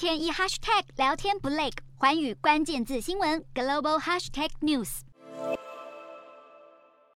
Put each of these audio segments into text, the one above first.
天一 hashtag 聊天不累，环宇关键字新闻 global hashtag news。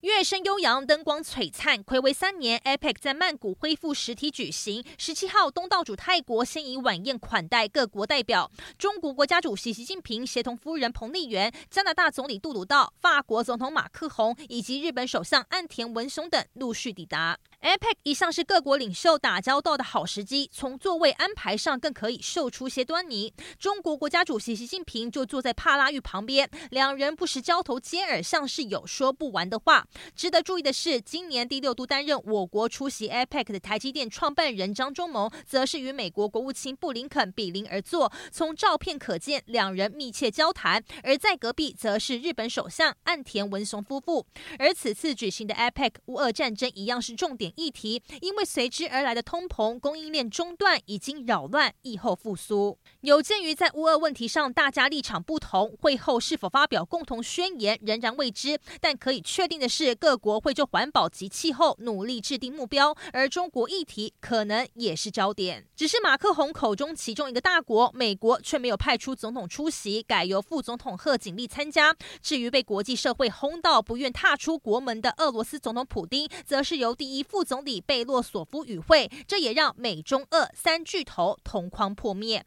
乐声悠扬，灯光璀璨，睽违三年，APEC 在曼谷恢复实体举行。十七号，东道主泰国先以晚宴款待各国代表，中国国家主席习近平协同夫人彭丽媛、加拿大总理杜鲁道、法国总统马克宏以及日本首相岸田文雄等陆续抵达。APEC 一向是各国领袖打交道的好时机，从座位安排上更可以嗅出些端倪。中国国家主席习近平就坐在帕拉玉旁边，两人不时交头接耳，像是有说不完的话。值得注意的是，今年第六度担任我国出席 APEC 的台积电创办人张忠谋，则是与美国国务卿布林肯比邻而坐。从照片可见，两人密切交谈。而在隔壁，则是日本首相岸田文雄夫妇。而此次举行的 APEC，乌俄战争一样是重点议题，因为随之而来的通膨、供应链中断已经扰乱疫后复苏。有鉴于在乌俄问题上大家立场不同，会后是否发表共同宣言仍然未知。但可以确定的是。各国会就环保及气候努力制定目标，而中国议题可能也是焦点。只是马克宏口中其中一个大国美国却没有派出总统出席，改由副总统贺锦丽参加。至于被国际社会轰到不愿踏出国门的俄罗斯总统普丁，则是由第一副总理贝洛索夫与会，这也让美中俄三巨头同框破灭。